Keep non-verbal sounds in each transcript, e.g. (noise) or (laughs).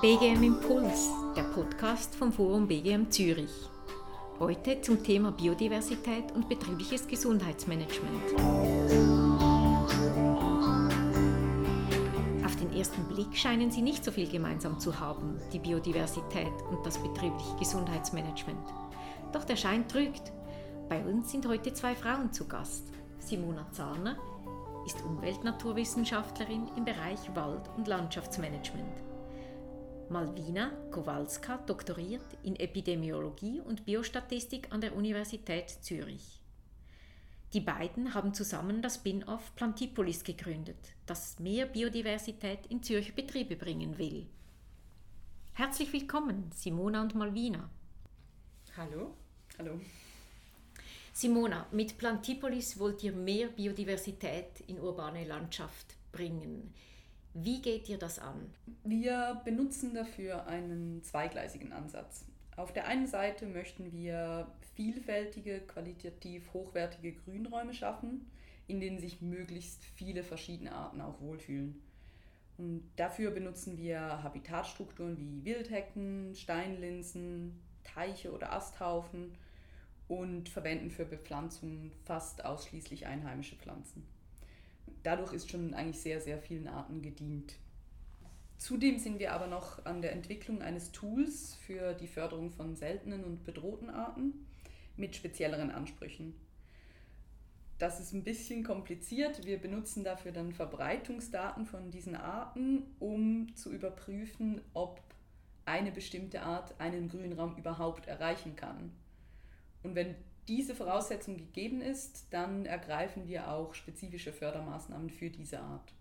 BGM Impuls, der Podcast vom Forum BGM Zürich. Heute zum Thema Biodiversität und betriebliches Gesundheitsmanagement. Auf den ersten Blick scheinen sie nicht so viel gemeinsam zu haben, die Biodiversität und das betriebliche Gesundheitsmanagement. Doch der Schein trügt. Bei uns sind heute zwei Frauen zu Gast. Simona Zahner ist Umweltnaturwissenschaftlerin im Bereich Wald- und Landschaftsmanagement. Malwina Kowalska doktoriert in Epidemiologie und Biostatistik an der Universität Zürich. Die beiden haben zusammen das Spin-off Plantipolis gegründet, das mehr Biodiversität in Zürcher Betriebe bringen will. Herzlich willkommen, Simona und Malvina. Hallo. Hallo. Simona, mit Plantipolis wollt ihr mehr Biodiversität in urbane Landschaft bringen. Wie geht ihr das an? Wir benutzen dafür einen zweigleisigen Ansatz. Auf der einen Seite möchten wir vielfältige, qualitativ hochwertige Grünräume schaffen, in denen sich möglichst viele verschiedene Arten auch wohlfühlen. Und dafür benutzen wir Habitatstrukturen wie Wildhecken, Steinlinsen, Teiche oder Asthaufen und verwenden für Bepflanzung fast ausschließlich einheimische Pflanzen. Dadurch ist schon eigentlich sehr, sehr vielen Arten gedient. Zudem sind wir aber noch an der Entwicklung eines Tools für die Förderung von seltenen und bedrohten Arten mit spezielleren Ansprüchen. Das ist ein bisschen kompliziert. Wir benutzen dafür dann Verbreitungsdaten von diesen Arten, um zu überprüfen, ob eine bestimmte Art einen Grünraum überhaupt erreichen kann. Und wenn diese Voraussetzung gegeben ist, dann ergreifen wir auch spezifische Fördermaßnahmen für diese Art.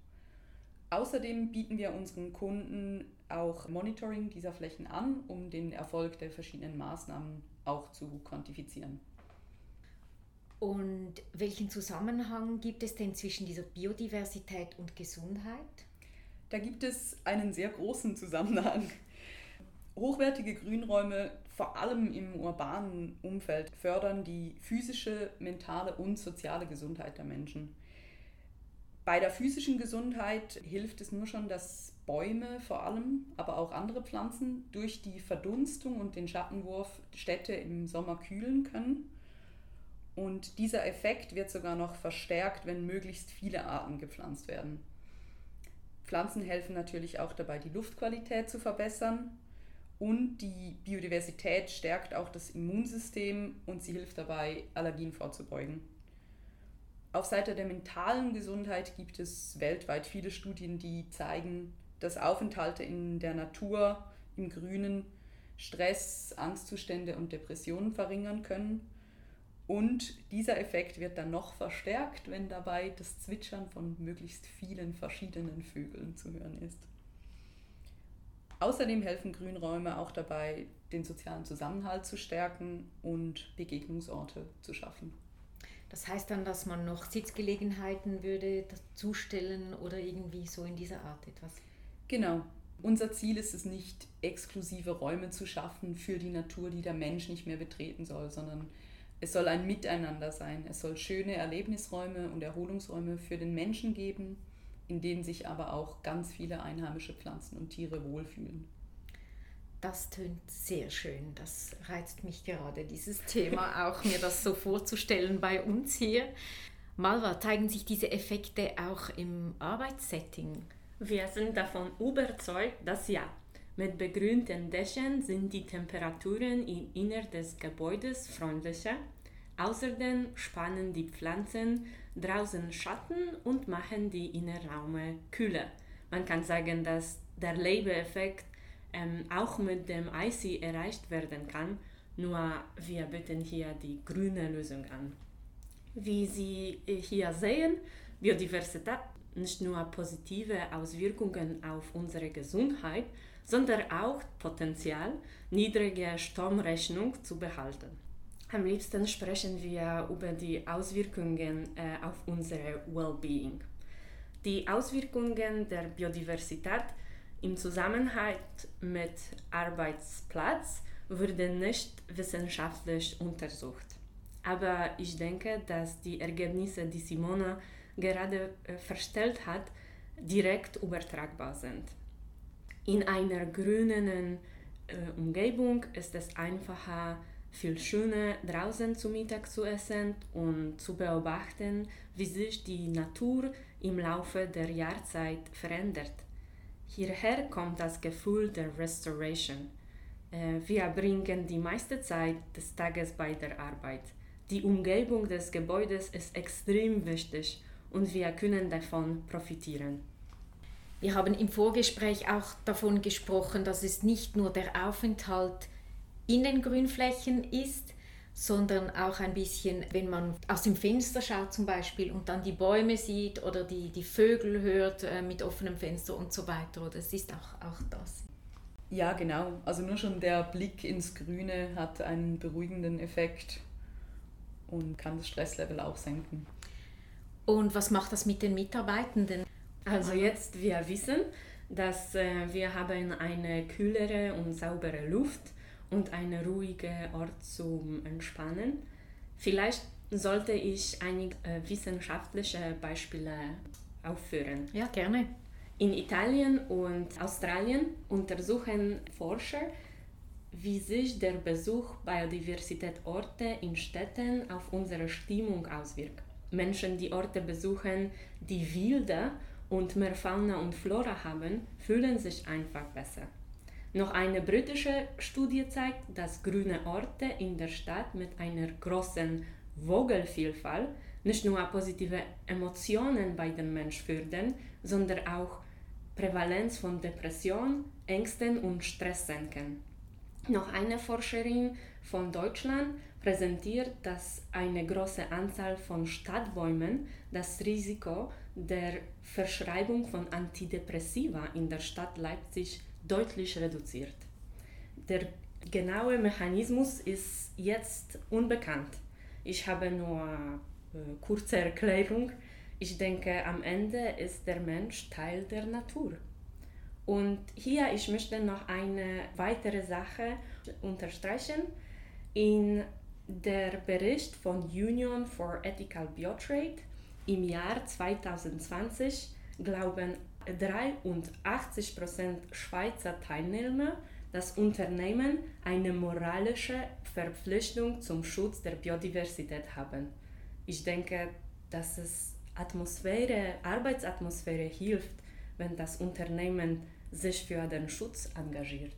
Außerdem bieten wir unseren Kunden auch Monitoring dieser Flächen an, um den Erfolg der verschiedenen Maßnahmen auch zu quantifizieren. Und welchen Zusammenhang gibt es denn zwischen dieser Biodiversität und Gesundheit? Da gibt es einen sehr großen Zusammenhang. Hochwertige Grünräume, vor allem im urbanen Umfeld, fördern die physische, mentale und soziale Gesundheit der Menschen. Bei der physischen Gesundheit hilft es nur schon, dass Bäume vor allem, aber auch andere Pflanzen durch die Verdunstung und den Schattenwurf Städte im Sommer kühlen können. Und dieser Effekt wird sogar noch verstärkt, wenn möglichst viele Arten gepflanzt werden. Pflanzen helfen natürlich auch dabei, die Luftqualität zu verbessern und die Biodiversität stärkt auch das Immunsystem und sie hilft dabei, Allergien vorzubeugen. Auf Seite der mentalen Gesundheit gibt es weltweit viele Studien, die zeigen, dass Aufenthalte in der Natur, im Grünen, Stress, Angstzustände und Depressionen verringern können. Und dieser Effekt wird dann noch verstärkt, wenn dabei das Zwitschern von möglichst vielen verschiedenen Vögeln zu hören ist. Außerdem helfen Grünräume auch dabei, den sozialen Zusammenhalt zu stärken und Begegnungsorte zu schaffen. Das heißt dann, dass man noch Sitzgelegenheiten würde zustellen oder irgendwie so in dieser Art etwas? Genau. Unser Ziel ist es nicht, exklusive Räume zu schaffen für die Natur, die der Mensch nicht mehr betreten soll, sondern es soll ein Miteinander sein. Es soll schöne Erlebnisräume und Erholungsräume für den Menschen geben, in denen sich aber auch ganz viele einheimische Pflanzen und Tiere wohlfühlen. Das tönt sehr schön. Das reizt mich gerade, dieses Thema, (laughs) auch mir das so vorzustellen bei uns hier. Malva, zeigen sich diese Effekte auch im Arbeitssetting? Wir sind davon überzeugt, dass ja. Mit begrünten Dächern sind die Temperaturen im Innern des Gebäudes freundlicher. Außerdem spannen die Pflanzen draußen Schatten und machen die Innenräume kühler. Man kann sagen, dass der Label-Effekt ähm, auch mit dem IC erreicht werden kann, nur wir bieten hier die grüne Lösung an. Wie Sie hier sehen, Biodiversität nicht nur positive Auswirkungen auf unsere Gesundheit, sondern auch Potenzial, niedrige Stromrechnung zu behalten. Am liebsten sprechen wir über die Auswirkungen äh, auf unser Wellbeing. Die Auswirkungen der Biodiversität im Zusammenhang mit Arbeitsplatz wurden nicht wissenschaftlich untersucht. Aber ich denke, dass die Ergebnisse, die Simona gerade äh, verstellt hat, direkt übertragbar sind. In einer grünen äh, Umgebung ist es einfacher, viel schöner draußen zu Mittag zu essen und zu beobachten, wie sich die Natur im Laufe der Jahrzeit verändert. Hierher kommt das Gefühl der Restoration. Äh, wir bringen die meiste Zeit des Tages bei der Arbeit. Die Umgebung des Gebäudes ist extrem wichtig und wir können davon profitieren. Wir haben im Vorgespräch auch davon gesprochen, dass es nicht nur der Aufenthalt in den Grünflächen ist, sondern auch ein bisschen, wenn man aus dem Fenster schaut zum Beispiel und dann die Bäume sieht oder die, die Vögel hört äh, mit offenem Fenster und so weiter. Oder es ist auch, auch das. Ja, genau. Also nur schon der Blick ins Grüne hat einen beruhigenden Effekt und kann das Stresslevel auch senken. Und was macht das mit den Mitarbeitenden? Also jetzt wir wissen, dass äh, wir haben eine kühlere und saubere Luft und einen ruhigen Ort zum Entspannen. Vielleicht sollte ich einige äh, wissenschaftliche Beispiele aufführen. Ja, gerne. In Italien und Australien untersuchen Forscher, wie sich der Besuch Biodiversitätsorte in Städten auf unsere Stimmung auswirkt. Menschen, die Orte besuchen, die wilder und mehr Fauna und Flora haben, fühlen sich einfach besser. Noch eine britische Studie zeigt, dass grüne Orte in der Stadt mit einer großen Vogelvielfalt nicht nur positive Emotionen bei den Menschen fördern, sondern auch Prävalenz von Depression, Ängsten und Stress senken. Noch eine Forscherin von Deutschland präsentiert, dass eine große Anzahl von Stadtbäumen das Risiko der Verschreibung von Antidepressiva in der Stadt Leipzig deutlich reduziert. Der genaue Mechanismus ist jetzt unbekannt. Ich habe nur äh, kurze Erklärung. Ich denke, am Ende ist der Mensch Teil der Natur. Und hier, ich möchte noch eine weitere Sache unterstreichen. In der Bericht von Union for Ethical Biotrade im Jahr 2020 glauben 83% Schweizer Teilnehmer, dass Unternehmen eine moralische Verpflichtung zum Schutz der Biodiversität haben. Ich denke, dass es Atmosphäre, Arbeitsatmosphäre hilft, wenn das Unternehmen sich für den Schutz engagiert.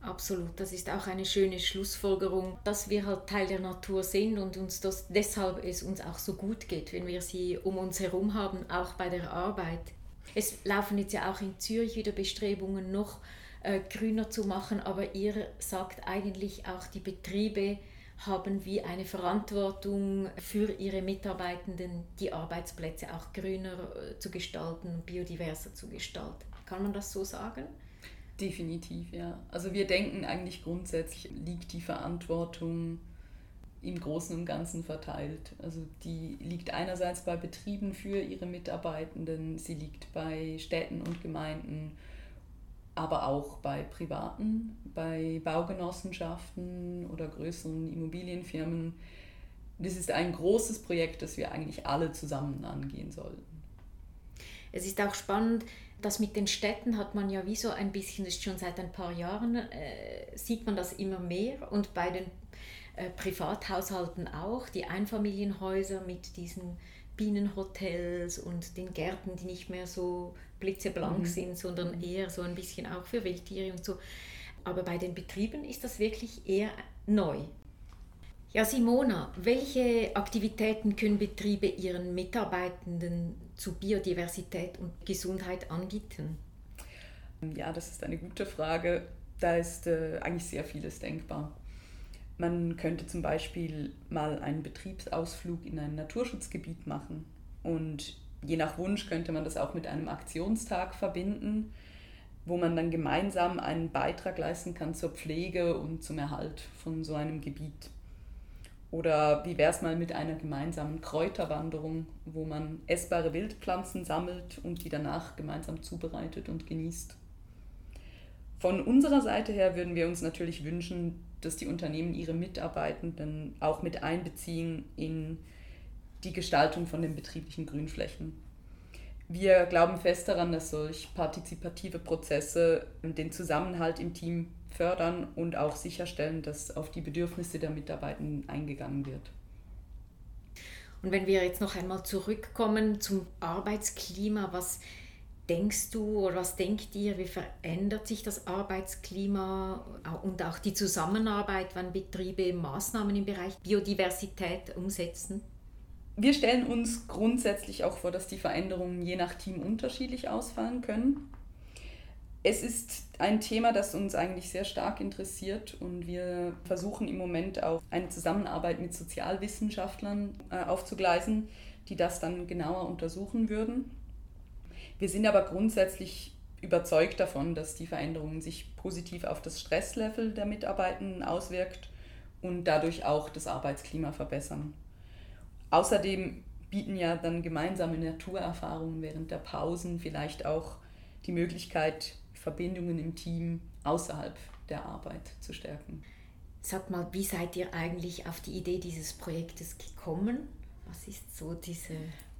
Absolut, das ist auch eine schöne Schlussfolgerung, dass wir halt Teil der Natur sind und uns das deshalb es uns auch so gut geht, wenn wir sie um uns herum haben, auch bei der Arbeit. Es laufen jetzt ja auch in Zürich wieder Bestrebungen, noch äh, grüner zu machen, aber ihr sagt eigentlich auch, die Betriebe haben wie eine Verantwortung für ihre Mitarbeitenden, die Arbeitsplätze auch grüner äh, zu gestalten, biodiverser zu gestalten. Kann man das so sagen? Definitiv, ja. Also wir denken eigentlich grundsätzlich liegt die Verantwortung im Großen und Ganzen verteilt. Also die liegt einerseits bei Betrieben für ihre Mitarbeitenden, sie liegt bei Städten und Gemeinden, aber auch bei Privaten, bei Baugenossenschaften oder größeren Immobilienfirmen. Das ist ein großes Projekt, das wir eigentlich alle zusammen angehen sollten. Es ist auch spannend, dass mit den Städten hat man ja wie so ein bisschen, das ist schon seit ein paar Jahren, äh, sieht man das immer mehr und bei den äh, Privathaushalten auch, die Einfamilienhäuser mit diesen Bienenhotels und den Gärten, die nicht mehr so blitzeblank mhm. sind, sondern eher so ein bisschen auch für Wildtiere und so. Aber bei den Betrieben ist das wirklich eher neu. Ja, Simona, welche Aktivitäten können Betriebe ihren Mitarbeitenden zu Biodiversität und Gesundheit anbieten? Ja, das ist eine gute Frage. Da ist äh, eigentlich sehr vieles denkbar. Man könnte zum Beispiel mal einen Betriebsausflug in ein Naturschutzgebiet machen und je nach Wunsch könnte man das auch mit einem Aktionstag verbinden, wo man dann gemeinsam einen Beitrag leisten kann zur Pflege und zum Erhalt von so einem Gebiet. Oder wie wäre es mal mit einer gemeinsamen Kräuterwanderung, wo man essbare Wildpflanzen sammelt und die danach gemeinsam zubereitet und genießt. Von unserer Seite her würden wir uns natürlich wünschen, dass die Unternehmen ihre Mitarbeitenden auch mit einbeziehen in die Gestaltung von den betrieblichen Grünflächen. Wir glauben fest daran, dass solch partizipative Prozesse den Zusammenhalt im Team fördern und auch sicherstellen, dass auf die Bedürfnisse der Mitarbeitenden eingegangen wird. Und wenn wir jetzt noch einmal zurückkommen zum Arbeitsklima, was denkst du oder was denkt ihr, wie verändert sich das Arbeitsklima und auch die Zusammenarbeit, wenn Betriebe Maßnahmen im Bereich Biodiversität umsetzen? Wir stellen uns grundsätzlich auch vor, dass die Veränderungen je nach Team unterschiedlich ausfallen können. Es ist ein Thema, das uns eigentlich sehr stark interessiert und wir versuchen im Moment auch eine Zusammenarbeit mit Sozialwissenschaftlern äh, aufzugleisen, die das dann genauer untersuchen würden. Wir sind aber grundsätzlich überzeugt davon, dass die Veränderung sich positiv auf das Stresslevel der Mitarbeitenden auswirkt und dadurch auch das Arbeitsklima verbessern. Außerdem bieten ja dann gemeinsame Naturerfahrungen während der Pausen vielleicht auch die Möglichkeit, Verbindungen im Team außerhalb der Arbeit zu stärken. Sag mal, wie seid ihr eigentlich auf die Idee dieses Projektes gekommen? Was ist so dieser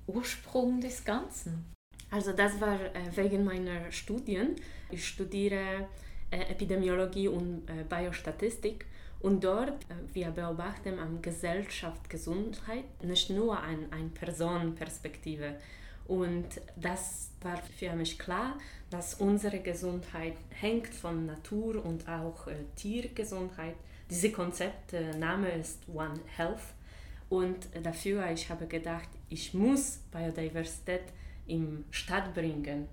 Ursprung des Ganzen? Also das war äh, wegen meiner Studien. Ich studiere äh, Epidemiologie und äh, Biostatistik und dort wir beobachten am Gesellschaft Gesundheit nicht nur eine ein Personenperspektive. Und das war für mich klar, dass unsere Gesundheit hängt von Natur und auch Tiergesundheit. Diese Konzepte, Name ist One Health. Und dafür ich habe gedacht, ich muss Biodiversität im Stadt bringen.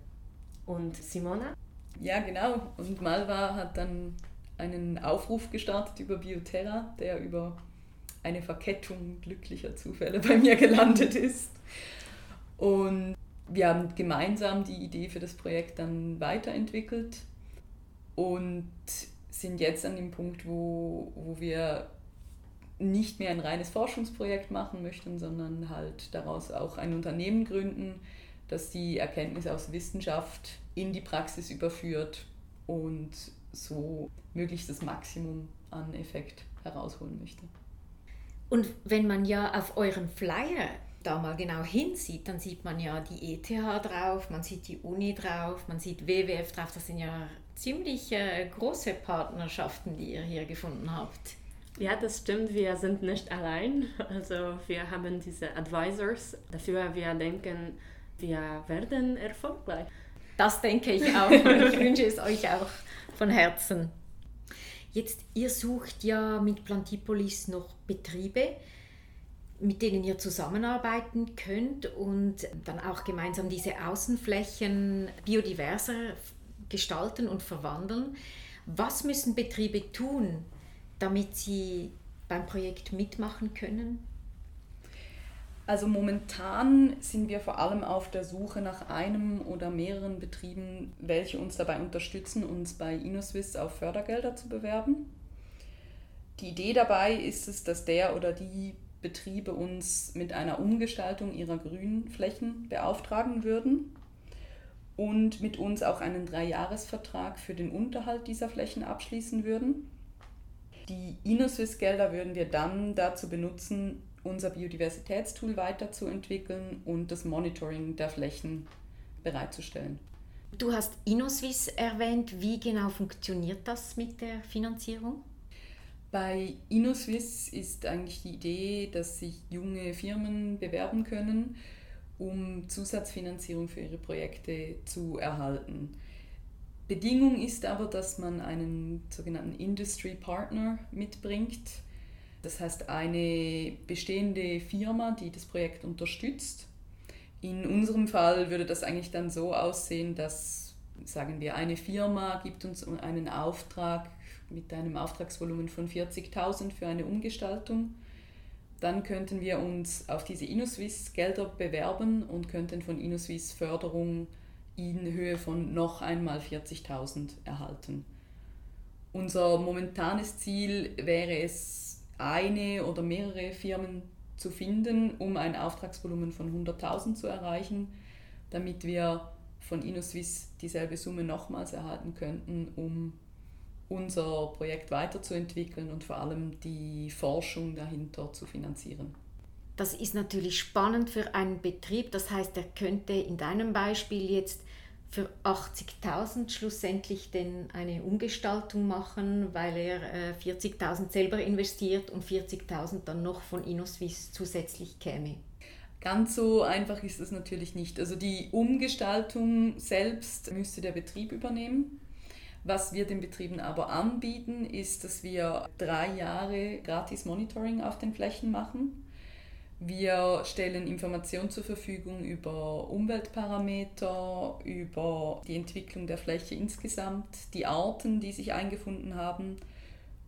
Und Simona? Ja, genau. Und Malva hat dann einen Aufruf gestartet über Bioterra, der über eine Verkettung glücklicher Zufälle bei mir gelandet ist. Und wir haben gemeinsam die Idee für das Projekt dann weiterentwickelt und sind jetzt an dem Punkt, wo, wo wir nicht mehr ein reines Forschungsprojekt machen möchten, sondern halt daraus auch ein Unternehmen gründen, das die Erkenntnisse aus Wissenschaft in die Praxis überführt und so möglichst das Maximum an Effekt herausholen möchte. Und wenn man ja auf euren Flyer da mal genau hinsieht, dann sieht man ja die ETH drauf, man sieht die Uni drauf, man sieht WWF drauf. Das sind ja ziemlich äh, große Partnerschaften, die ihr hier gefunden habt. Ja, das stimmt. Wir sind nicht allein. Also wir haben diese Advisors. Dafür wir denken, wir werden erfolgreich. Das denke ich auch. (laughs) ich wünsche es euch auch von Herzen. Jetzt, ihr sucht ja mit Plantipolis noch Betriebe mit denen ihr zusammenarbeiten könnt und dann auch gemeinsam diese Außenflächen biodiverser gestalten und verwandeln. Was müssen Betriebe tun, damit sie beim Projekt mitmachen können? Also momentan sind wir vor allem auf der Suche nach einem oder mehreren Betrieben, welche uns dabei unterstützen, uns bei InnoSwiss auf Fördergelder zu bewerben. Die Idee dabei ist es, dass der oder die Betriebe uns mit einer Umgestaltung ihrer Grünflächen beauftragen würden und mit uns auch einen Dreijahresvertrag für den Unterhalt dieser Flächen abschließen würden. Die InnoSwiss-Gelder würden wir dann dazu benutzen, unser Biodiversitätstool weiterzuentwickeln und das Monitoring der Flächen bereitzustellen. Du hast InnoSwiss erwähnt. Wie genau funktioniert das mit der Finanzierung? Bei InnoSwiss ist eigentlich die Idee, dass sich junge Firmen bewerben können, um Zusatzfinanzierung für ihre Projekte zu erhalten. Bedingung ist aber, dass man einen sogenannten Industry Partner mitbringt. Das heißt eine bestehende Firma, die das Projekt unterstützt. In unserem Fall würde das eigentlich dann so aussehen, dass, sagen wir, eine Firma gibt uns einen Auftrag mit einem Auftragsvolumen von 40.000 für eine Umgestaltung. Dann könnten wir uns auf diese InnoSwiss Gelder bewerben und könnten von InnoSwiss Förderung in Höhe von noch einmal 40.000 erhalten. Unser momentanes Ziel wäre es, eine oder mehrere Firmen zu finden, um ein Auftragsvolumen von 100.000 zu erreichen, damit wir von InnoSwiss dieselbe Summe nochmals erhalten könnten, um unser Projekt weiterzuentwickeln und vor allem die Forschung dahinter zu finanzieren. Das ist natürlich spannend für einen Betrieb. Das heißt, er könnte in deinem Beispiel jetzt für 80.000 schlussendlich denn eine Umgestaltung machen, weil er 40.000 äh, selber investiert und 40.000 dann noch von InnoSwiss zusätzlich käme. Ganz so einfach ist es natürlich nicht. Also die Umgestaltung selbst müsste der Betrieb übernehmen. Was wir den Betrieben aber anbieten, ist, dass wir drei Jahre gratis Monitoring auf den Flächen machen. Wir stellen Informationen zur Verfügung über Umweltparameter, über die Entwicklung der Fläche insgesamt, die Arten, die sich eingefunden haben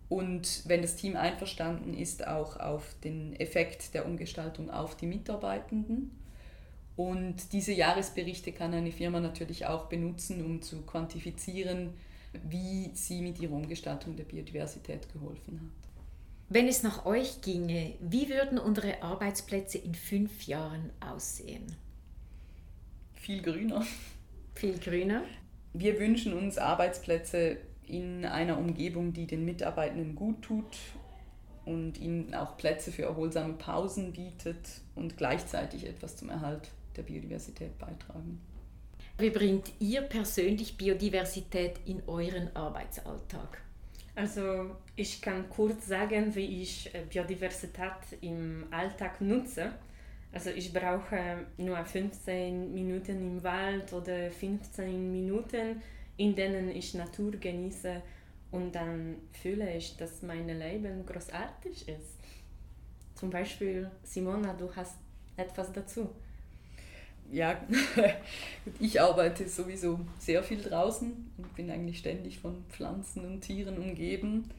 und wenn das Team einverstanden ist, auch auf den Effekt der Umgestaltung auf die Mitarbeitenden. Und diese Jahresberichte kann eine Firma natürlich auch benutzen, um zu quantifizieren, wie sie mit ihrer Umgestaltung der Biodiversität geholfen hat. Wenn es nach euch ginge, wie würden unsere Arbeitsplätze in fünf Jahren aussehen? Viel grüner. Viel grüner. Wir wünschen uns Arbeitsplätze in einer Umgebung, die den Mitarbeitenden gut tut und ihnen auch Plätze für erholsame Pausen bietet und gleichzeitig etwas zum Erhalt der Biodiversität beitragen. Wie bringt ihr persönlich Biodiversität in euren Arbeitsalltag? Also ich kann kurz sagen, wie ich äh, Biodiversität im Alltag nutze. Also ich brauche nur 15 Minuten im Wald oder 15 Minuten, in denen ich Natur genieße und dann fühle ich, dass mein Leben großartig ist. Zum Beispiel, Simona, du hast etwas dazu ja, (laughs) ich arbeite sowieso sehr viel draußen und bin eigentlich ständig von Pflanzen und Tieren umgeben.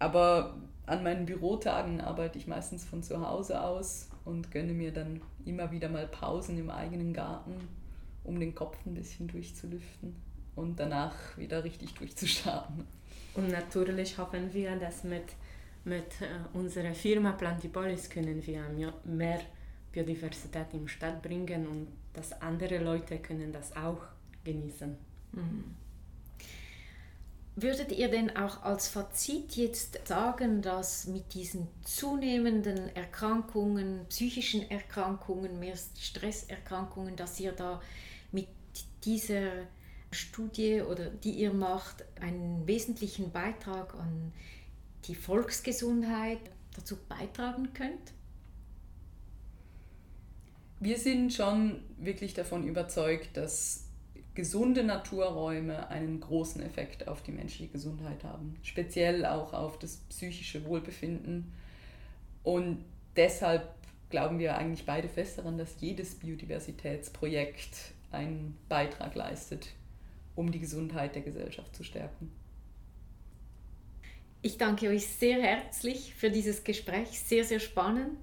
Aber an meinen Bürotagen arbeite ich meistens von zu Hause aus und gönne mir dann immer wieder mal Pausen im eigenen Garten, um den Kopf ein bisschen durchzulüften und danach wieder richtig (laughs) durchzustarten. Und natürlich hoffen wir, dass mit, mit äh, unserer Firma Plantipolis können wir mehr Biodiversität in Stadt bringen und dass andere Leute können das auch genießen. Mhm. Würdet ihr denn auch als Fazit jetzt sagen, dass mit diesen zunehmenden Erkrankungen, psychischen Erkrankungen, mehr Stresserkrankungen, dass ihr da mit dieser Studie oder die ihr macht, einen wesentlichen Beitrag an die Volksgesundheit dazu beitragen könnt? Wir sind schon wirklich davon überzeugt, dass gesunde Naturräume einen großen Effekt auf die menschliche Gesundheit haben, speziell auch auf das psychische Wohlbefinden. Und deshalb glauben wir eigentlich beide fest daran, dass jedes Biodiversitätsprojekt einen Beitrag leistet, um die Gesundheit der Gesellschaft zu stärken. Ich danke euch sehr herzlich für dieses Gespräch, sehr, sehr spannend.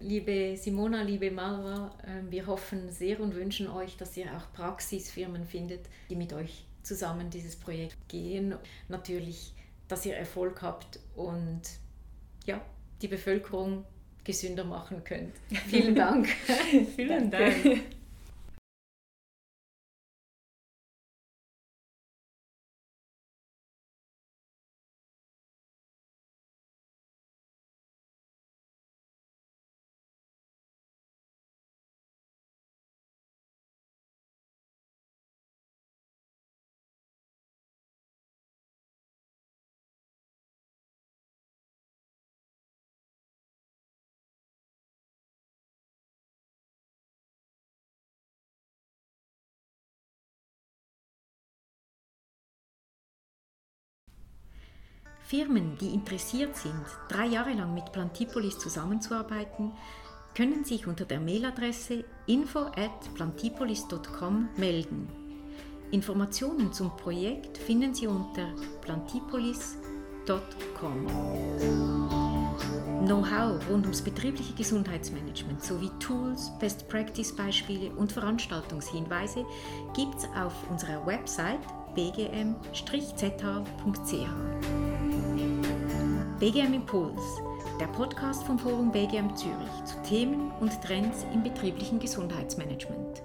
Liebe Simona, liebe Mara, ähm, wir hoffen sehr und wünschen euch, dass ihr auch Praxisfirmen findet, die mit euch zusammen dieses Projekt gehen. Natürlich, dass ihr Erfolg habt und ja, die Bevölkerung gesünder machen könnt. (laughs) Vielen Dank. Vielen Dank. Firmen, die interessiert sind, drei Jahre lang mit Plantipolis zusammenzuarbeiten, können sich unter der Mailadresse info at plantipolis.com melden. Informationen zum Projekt finden Sie unter plantipolis.com. Know-how rund ums betriebliche Gesundheitsmanagement sowie Tools, Best-Practice-Beispiele und Veranstaltungshinweise gibt es auf unserer Website bgm-zh.ch. BGM Impuls, der Podcast vom Forum BGM Zürich zu Themen und Trends im betrieblichen Gesundheitsmanagement.